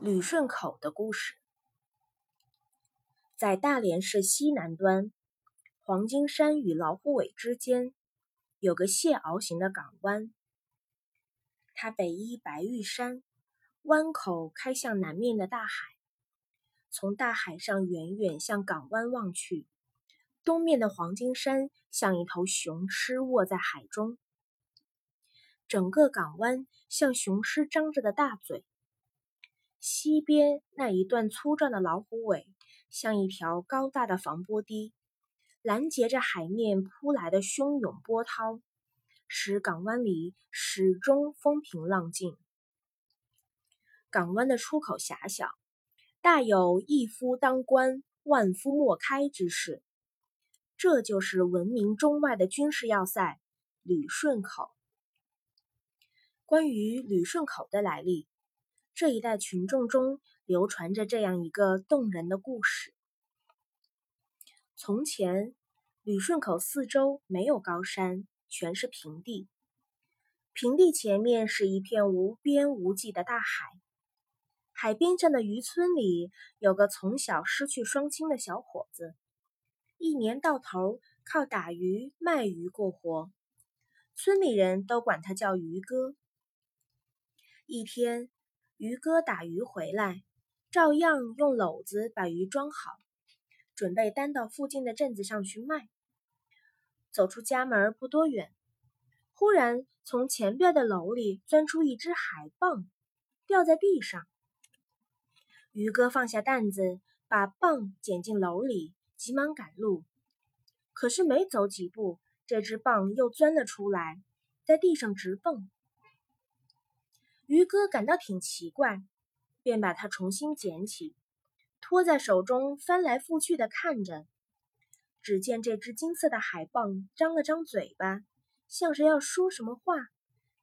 旅顺口的故事，在大连市西南端，黄金山与老虎尾之间，有个蟹螯形的港湾。它北依白玉山，湾口开向南面的大海。从大海上远远向港湾望去，东面的黄金山像一头雄狮卧在海中，整个港湾像雄狮张着的大嘴。西边那一段粗壮的老虎尾，像一条高大的防波堤，拦截着海面扑来的汹涌波涛，使港湾里始终风平浪静。港湾的出口狭小，大有一夫当关，万夫莫开之势。这就是闻名中外的军事要塞——旅顺口。关于旅顺口的来历。这一代群众中流传着这样一个动人的故事：从前，旅顺口四周没有高山，全是平地。平地前面是一片无边无际的大海。海边上的渔村里有个从小失去双亲的小伙子，一年到头靠打鱼卖鱼过活，村里人都管他叫鱼哥。一天。渔哥打鱼回来，照样用篓子把鱼装好，准备担到附近的镇子上去卖。走出家门不多远，忽然从前边的篓里钻出一只海蚌，掉在地上。渔哥放下担子，把蚌捡进篓里，急忙赶路。可是没走几步，这只蚌又钻了出来，在地上直蹦。于哥感到挺奇怪，便把它重新捡起，托在手中翻来覆去的看着。只见这只金色的海蚌张了张嘴巴，像是要说什么话，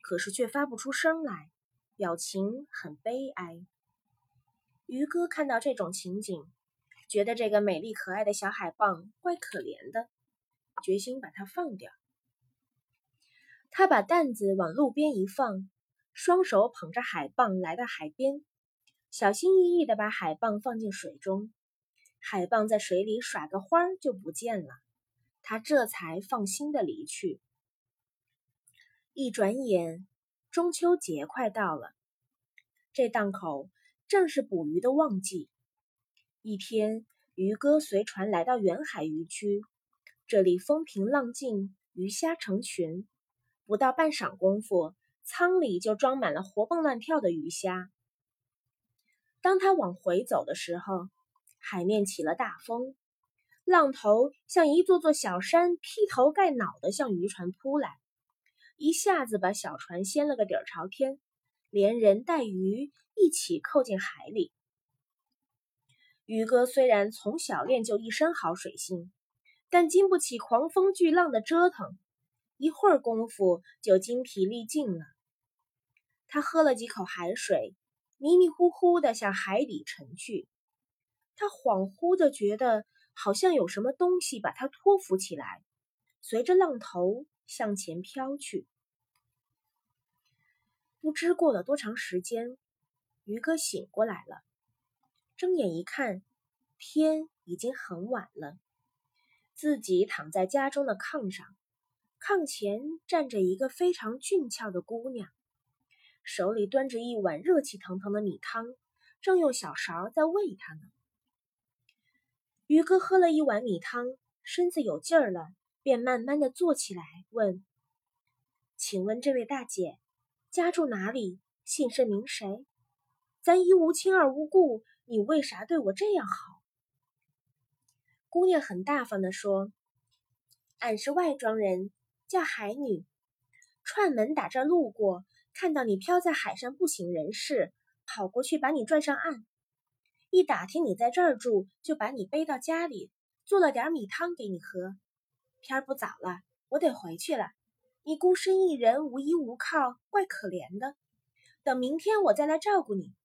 可是却发不出声来，表情很悲哀。于哥看到这种情景，觉得这个美丽可爱的小海蚌怪可怜的，决心把它放掉。他把担子往路边一放。双手捧着海蚌来到海边，小心翼翼地把海蚌放进水中。海蚌在水里耍个花就不见了，他这才放心地离去。一转眼，中秋节快到了，这档口正是捕鱼的旺季。一天，渔哥随船来到远海渔区，这里风平浪静，鱼虾成群，不到半晌功夫。舱里就装满了活蹦乱跳的鱼虾。当他往回走的时候，海面起了大风，浪头像一座座小山，劈头盖脑的向渔船扑来，一下子把小船掀了个底儿朝天，连人带鱼一起扣进海里。鱼哥虽然从小练就一身好水性，但经不起狂风巨浪的折腾，一会儿功夫就精疲力尽了。他喝了几口海水，迷迷糊糊的向海底沉去。他恍惚的觉得，好像有什么东西把他托浮起来，随着浪头向前飘去。不知过了多长时间，鱼哥醒过来了，睁眼一看，天已经很晚了。自己躺在家中的炕上，炕前站着一个非常俊俏的姑娘。手里端着一碗热气腾腾的米汤，正用小勺在喂他呢。鱼哥喝了一碗米汤，身子有劲儿了，便慢慢的坐起来，问：“请问这位大姐，家住哪里？姓甚名谁？咱一无亲二无故，你为啥对我这样好？”姑娘很大方的说：“俺是外庄人，叫海女，串门打这路过。”看到你漂在海上不省人事，跑过去把你拽上岸。一打听你在这儿住，就把你背到家里，做了点米汤给你喝。天不早了，我得回去了。你孤身一人，无依无靠，怪可怜的。等明天我再来照顾你。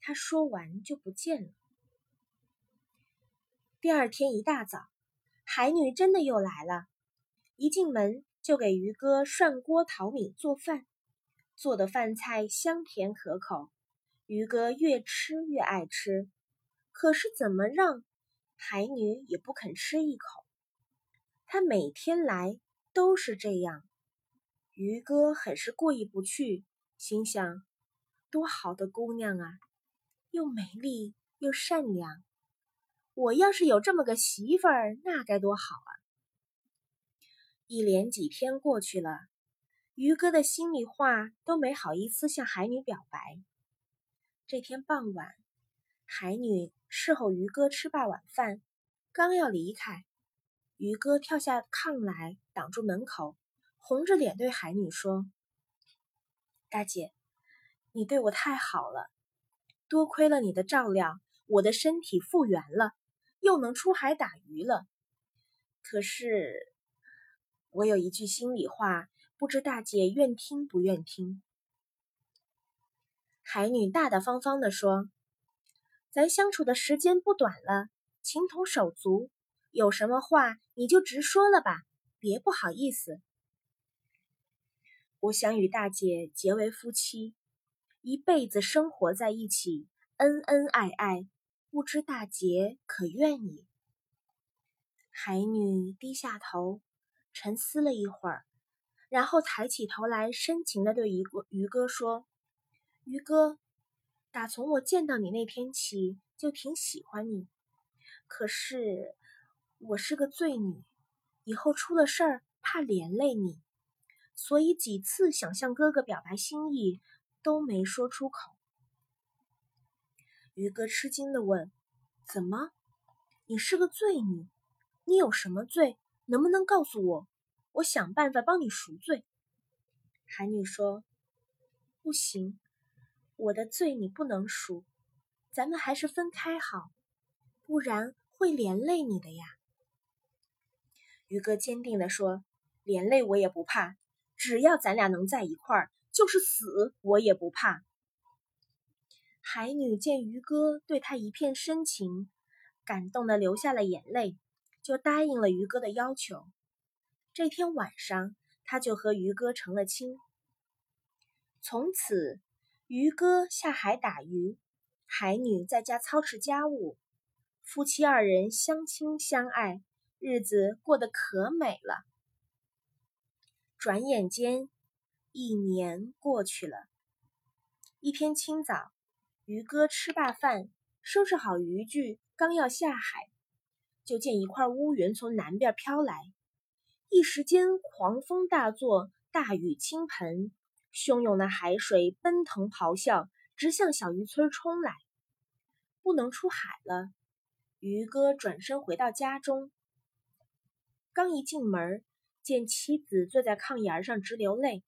他说完就不见了。第二天一大早，海女真的又来了，一进门就给鱼哥涮锅淘米做饭。做的饭菜香甜可口，鱼哥越吃越爱吃，可是怎么让海女也不肯吃一口。他每天来都是这样，鱼哥很是过意不去，心想：多好的姑娘啊，又美丽又善良，我要是有这么个媳妇儿，那该多好啊！一连几天过去了，于哥的心里话都没好意思向海女表白。这天傍晚，海女侍候于哥吃罢晚饭，刚要离开，于哥跳下炕来挡住门口，红着脸对海女说：“大姐，你对我太好了，多亏了你的照料，我的身体复原了，又能出海打鱼了。可是……”我有一句心里话，不知大姐愿听不愿听。海女大大方方地说：“咱相处的时间不短了，情同手足，有什么话你就直说了吧，别不好意思。我想与大姐结为夫妻，一辈子生活在一起，恩恩爱爱，不知大姐可愿意？”海女低下头。沉思了一会儿，然后抬起头来，深情地对鱼哥鱼哥说：“鱼哥，打从我见到你那天起，就挺喜欢你。可是我是个罪女，以后出了事儿怕连累你，所以几次想向哥哥表白心意，都没说出口。”鱼哥吃惊地问：“怎么？你是个罪女？你有什么罪？”能不能告诉我，我想办法帮你赎罪？海女说：“不行，我的罪你不能赎，咱们还是分开好，不然会连累你的呀。”于哥坚定地说：“连累我也不怕，只要咱俩能在一块儿，就是死我也不怕。”海女见于哥对她一片深情，感动的流下了眼泪。就答应了于哥的要求。这天晚上，他就和渔哥成了亲。从此，渔哥下海打鱼，海女在家操持家务，夫妻二人相亲相爱，日子过得可美了。转眼间，一年过去了。一天清早，渔哥吃罢饭，收拾好渔具，刚要下海。就见一块乌云从南边飘来，一时间狂风大作，大雨倾盆，汹涌的海水奔腾咆哮，直向小渔村冲来。不能出海了，渔哥转身回到家中，刚一进门，见妻子坐在炕沿上直流泪，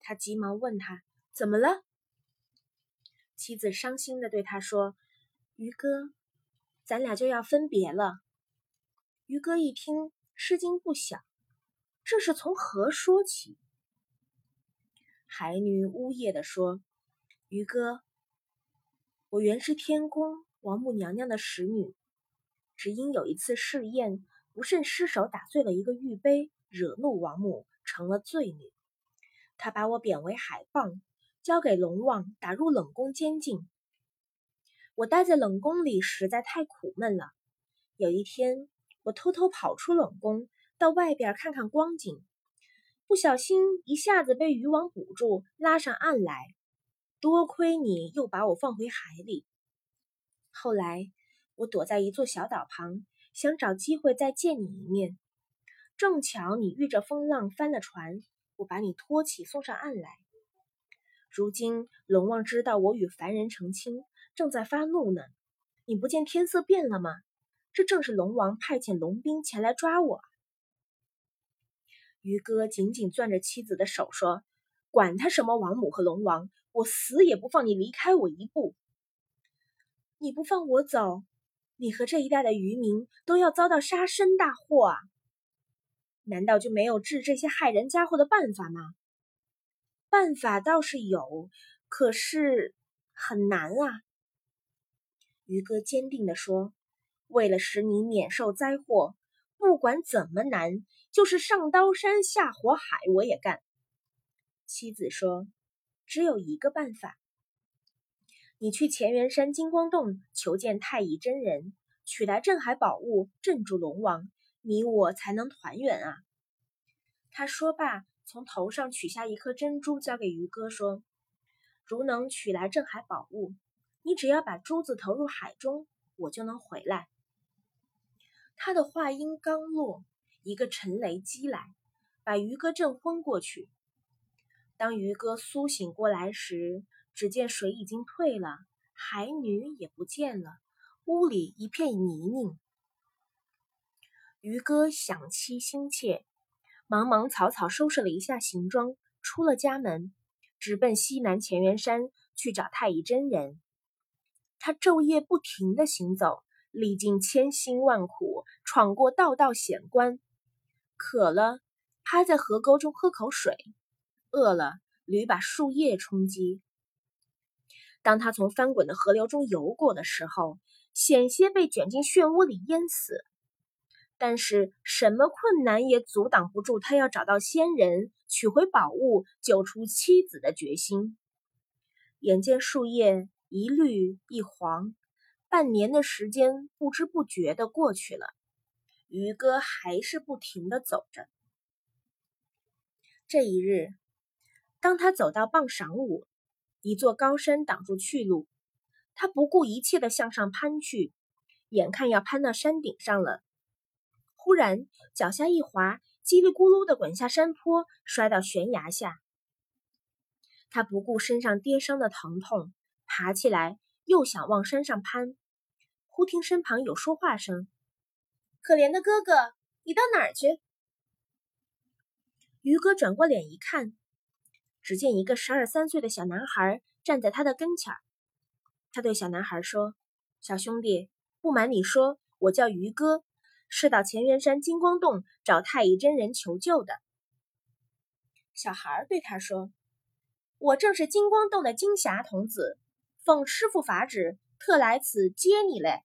他急忙问他怎么了。妻子伤心的对他说：“渔哥，咱俩就要分别了。”于哥一听，吃惊不小。这是从何说起？海女呜咽地说：“渔哥，我原是天宫王母娘娘的使女，只因有一次试验不慎失手打碎了一个玉杯，惹怒王母，成了罪女。她把我贬为海蚌，交给龙王打入冷宫监禁。我待在冷宫里实在太苦闷了。有一天。”我偷偷跑出冷宫，到外边看看光景，不小心一下子被渔网捕住，拉上岸来。多亏你又把我放回海里。后来我躲在一座小岛旁，想找机会再见你一面。正巧你遇着风浪翻了船，我把你托起送上岸来。如今龙王知道我与凡人成亲，正在发怒呢。你不见天色变了吗？这正是龙王派遣龙兵前来抓我。于哥紧紧攥着妻子的手说：“管他什么王母和龙王，我死也不放你离开我一步。你不放我走，你和这一带的渔民都要遭到杀身大祸啊！难道就没有治这些害人家伙的办法吗？办法倒是有，可是很难啊。”于哥坚定地说。为了使你免受灾祸，不管怎么难，就是上刀山下火海，我也干。妻子说：“只有一个办法。”你去乾元山金光洞求见太乙真人，取来镇海宝物镇住龙王，你我才能团圆啊！”他说罢，从头上取下一颗珍珠，交给于哥说：“如能取来镇海宝物，你只要把珠子投入海中，我就能回来。”他的话音刚落，一个沉雷击来，把于哥震昏过去。当于哥苏醒过来时，只见水已经退了，海女也不见了，屋里一片泥泞。于哥想妻心切。忙忙草草收拾了一下行装，出了家门，直奔西南乾元山去找太乙真人。他昼夜不停的行走，历尽千辛万苦，闯过道道险关。渴了，趴在河沟中喝口水；饿了，驴把树叶充饥。当他从翻滚的河流中游过的时候，险些被卷进漩涡里淹死。但是什么困难也阻挡不住他要找到仙人，取回宝物，救出妻子的决心。眼见树叶一绿一黄，半年的时间不知不觉的过去了，于哥还是不停的走着。这一日，当他走到傍晌午，一座高山挡住去路，他不顾一切的向上攀去，眼看要攀到山顶上了。忽然脚下一滑，叽里咕噜的滚下山坡，摔到悬崖下。他不顾身上跌伤的疼痛，爬起来又想往山上攀，忽听身旁有说话声：“可怜的哥哥，你到哪儿去？”于哥转过脸一看，只见一个十二三岁的小男孩站在他的跟前儿。他对小男孩说：“小兄弟，不瞒你说，我叫于哥。”是到乾元山金光洞找太乙真人求救的。小孩对他说：“我正是金光洞的金霞童子，奉师傅法旨，特来此接你嘞。”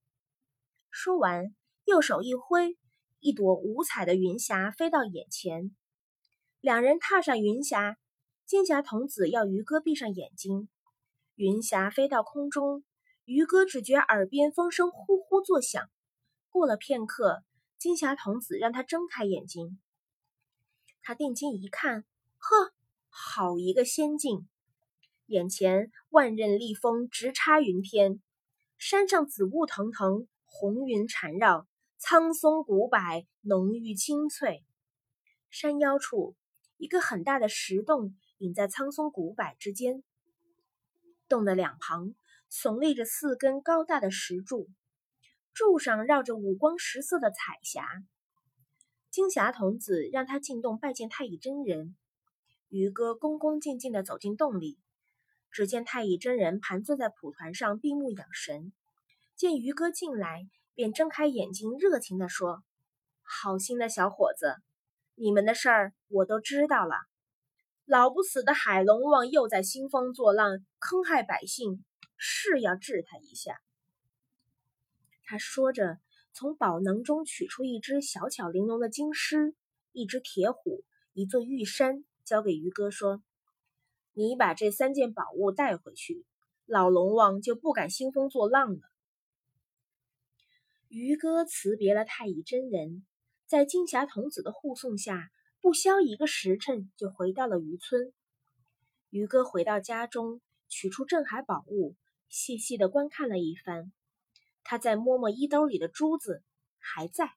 说完，右手一挥，一朵五彩的云霞飞到眼前。两人踏上云霞，金霞童子要于哥闭上眼睛。云霞飞到空中，于哥只觉耳边风声呼呼作响。过了片刻。金霞童子让他睁开眼睛，他定睛一看，呵，好一个仙境！眼前万仞厉风直插云天，山上紫雾腾腾，红云缠绕，苍松古柏浓郁青翠。山腰处，一个很大的石洞隐在苍松古柏之间，洞的两旁耸立着四根高大的石柱。柱上绕着五光十色的彩霞，金霞童子让他进洞拜见太乙真人。于哥恭恭敬敬地走进洞里，只见太乙真人盘坐在蒲团上闭目养神。见于哥进来，便睁开眼睛，热情地说：“好心的小伙子，你们的事儿我都知道了。老不死的海龙王又在兴风作浪，坑害百姓，是要治他一下。”他说着，从宝囊中取出一只小巧玲珑的金狮、一只铁虎、一座玉山，交给于哥说：“你把这三件宝物带回去，老龙王就不敢兴风作浪了。”渔哥辞别了太乙真人，在金霞童子的护送下，不消一个时辰就回到了渔村。渔哥回到家中，取出镇海宝物，细细的观看了一番。他再摸摸衣兜里的珠子，还在。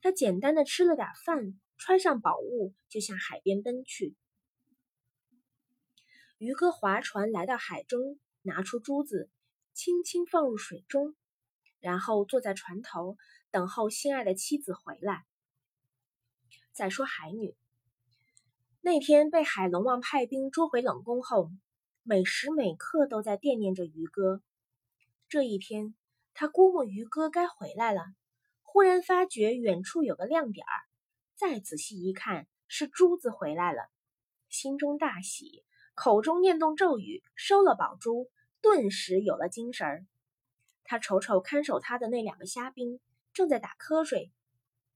他简单的吃了点饭，穿上宝物，就向海边奔去。渔哥划船来到海中，拿出珠子，轻轻放入水中，然后坐在船头等候心爱的妻子回来。再说海女，那天被海龙王派兵捉回冷宫后，每时每刻都在惦念着于哥。这一天。他估摸于哥该回来了，忽然发觉远处有个亮点儿，再仔细一看，是珠子回来了，心中大喜，口中念动咒语，收了宝珠，顿时有了精神儿。他瞅瞅看守他的那两个虾兵，正在打瞌睡，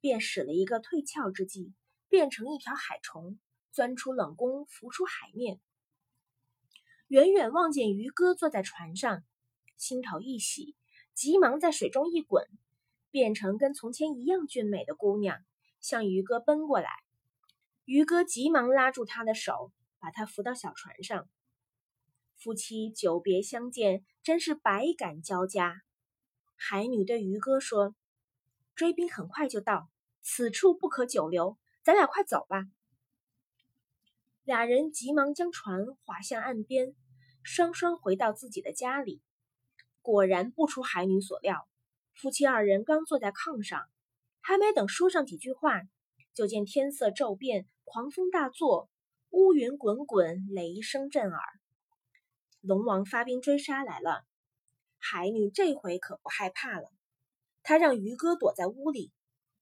便使了一个退壳之计，变成一条海虫，钻出冷宫，浮出海面。远远望见渔哥坐在船上，心头一喜，急忙在水中一滚，变成跟从前一样俊美的姑娘，向渔哥奔过来。渔哥急忙拉住他的手，把他扶到小船上。夫妻久别相见，真是百感交加。海女对渔歌说：“追兵很快就到，此处不可久留，咱俩快走吧。”俩人急忙将船划向岸边，双双回到自己的家里。果然不出海女所料，夫妻二人刚坐在炕上，还没等说上几句话，就见天色骤变，狂风大作，乌云滚滚，雷声震耳。龙王发兵追杀来了，海女这回可不害怕了，她让渔哥躲在屋里，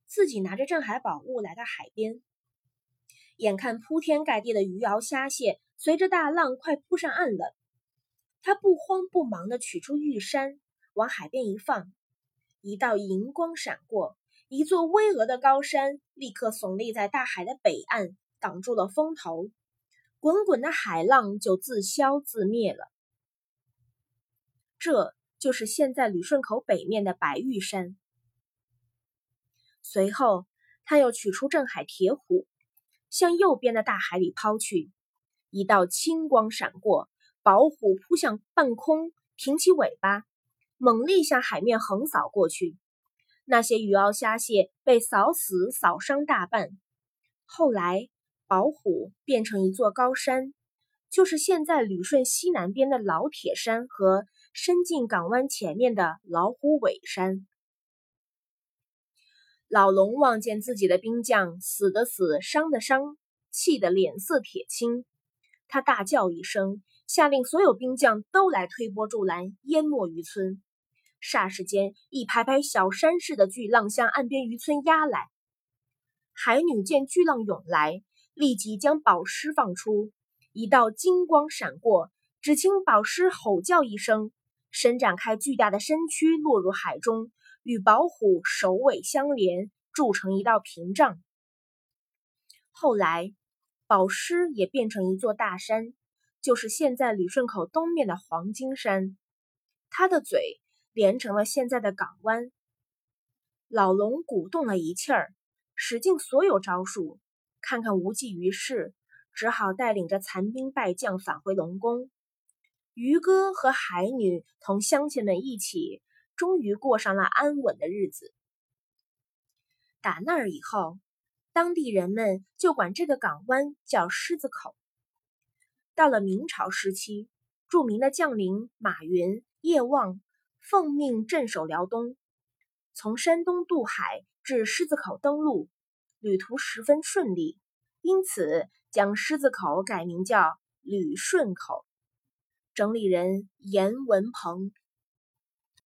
自己拿着镇海宝物来到海边。眼看铺天盖地的鱼鳌虾蟹随着大浪快扑上岸了，他不慌不忙地取出玉山，往海边一放，一道银光闪过，一座巍峨的高山立刻耸立在大海的北岸，挡住了风头，滚滚的海浪就自消自灭了。这就是现在旅顺口北面的白玉山。随后，他又取出镇海铁虎。向右边的大海里抛去，一道青光闪过，宝虎扑向半空，挺起尾巴，猛力向海面横扫过去。那些鱼鳌虾蟹被扫死、扫伤大半。后来，宝虎变成一座高山，就是现在旅顺西南边的老铁山和伸进港湾前面的老虎尾山。老龙望见自己的兵将死的死，伤的伤，气得脸色铁青。他大叫一声，下令所有兵将都来推波助澜，淹没渔村。霎时间，一排排小山似的巨浪向岸边渔村压来。海女见巨浪涌来，立即将宝石放出，一道金光闪过，只听宝石吼叫一声，伸展开巨大的身躯，落入海中。与宝虎首尾相连，筑成一道屏障。后来，宝狮也变成一座大山，就是现在旅顺口东面的黄金山。它的嘴连成了现在的港湾。老龙鼓动了一气儿，使尽所有招数，看看无济于事，只好带领着残兵败将返回龙宫。渔哥和海女同乡亲们一起。终于过上了安稳的日子。打那儿以后，当地人们就管这个港湾叫狮子口。到了明朝时期，著名的将领马云、叶望奉命镇守辽东，从山东渡海至狮子口登陆，旅途十分顺利，因此将狮子口改名叫旅顺口。整理人严文鹏。